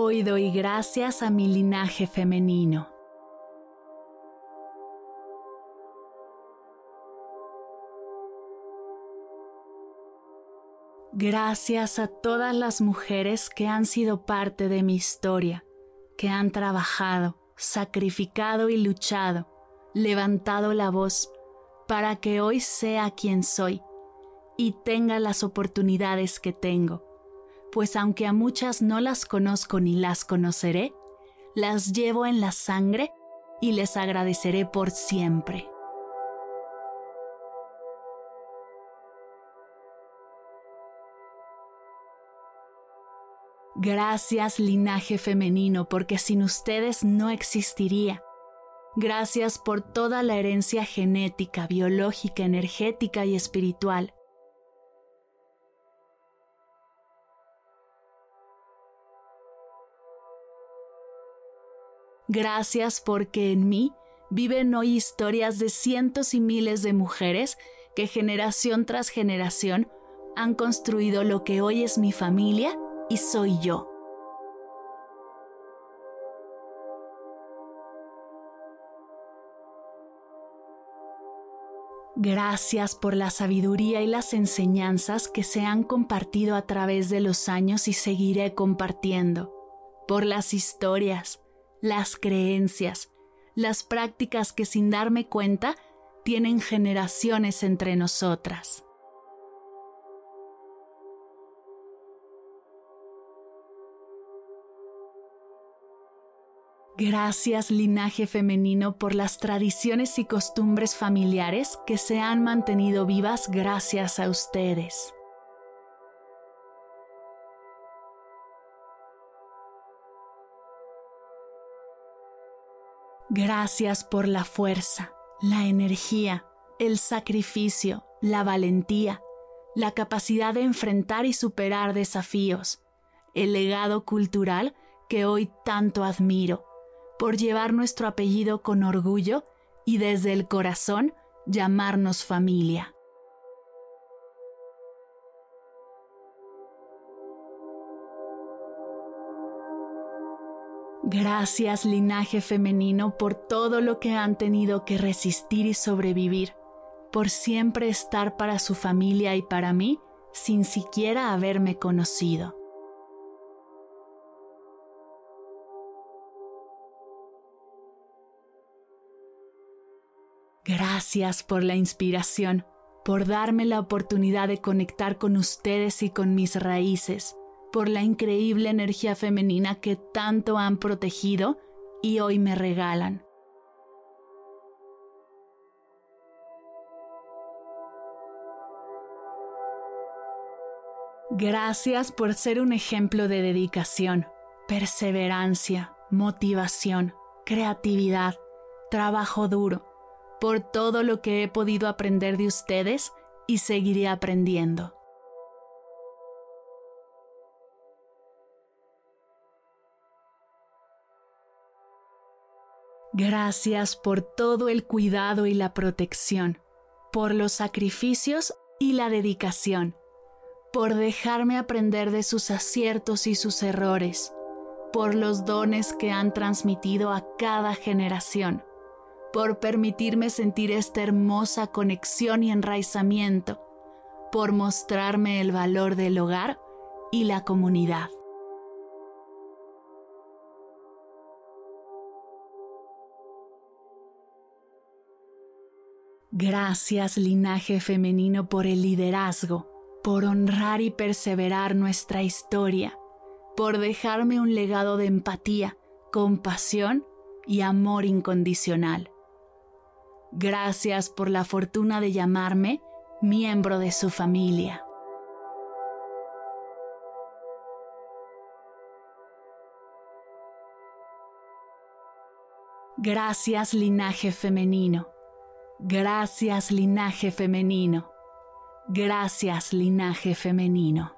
Hoy doy gracias a mi linaje femenino. Gracias a todas las mujeres que han sido parte de mi historia, que han trabajado, sacrificado y luchado, levantado la voz para que hoy sea quien soy y tenga las oportunidades que tengo pues aunque a muchas no las conozco ni las conoceré, las llevo en la sangre y les agradeceré por siempre. Gracias linaje femenino porque sin ustedes no existiría. Gracias por toda la herencia genética, biológica, energética y espiritual Gracias porque en mí viven hoy historias de cientos y miles de mujeres que generación tras generación han construido lo que hoy es mi familia y soy yo. Gracias por la sabiduría y las enseñanzas que se han compartido a través de los años y seguiré compartiendo, por las historias, las creencias, las prácticas que sin darme cuenta tienen generaciones entre nosotras. Gracias linaje femenino por las tradiciones y costumbres familiares que se han mantenido vivas gracias a ustedes. Gracias por la fuerza, la energía, el sacrificio, la valentía, la capacidad de enfrentar y superar desafíos, el legado cultural que hoy tanto admiro, por llevar nuestro apellido con orgullo y desde el corazón llamarnos familia. Gracias linaje femenino por todo lo que han tenido que resistir y sobrevivir, por siempre estar para su familia y para mí sin siquiera haberme conocido. Gracias por la inspiración, por darme la oportunidad de conectar con ustedes y con mis raíces por la increíble energía femenina que tanto han protegido y hoy me regalan. Gracias por ser un ejemplo de dedicación, perseverancia, motivación, creatividad, trabajo duro, por todo lo que he podido aprender de ustedes y seguiré aprendiendo. Gracias por todo el cuidado y la protección, por los sacrificios y la dedicación, por dejarme aprender de sus aciertos y sus errores, por los dones que han transmitido a cada generación, por permitirme sentir esta hermosa conexión y enraizamiento, por mostrarme el valor del hogar y la comunidad. Gracias linaje femenino por el liderazgo, por honrar y perseverar nuestra historia, por dejarme un legado de empatía, compasión y amor incondicional. Gracias por la fortuna de llamarme miembro de su familia. Gracias linaje femenino. Gracias linaje femenino. Gracias linaje femenino.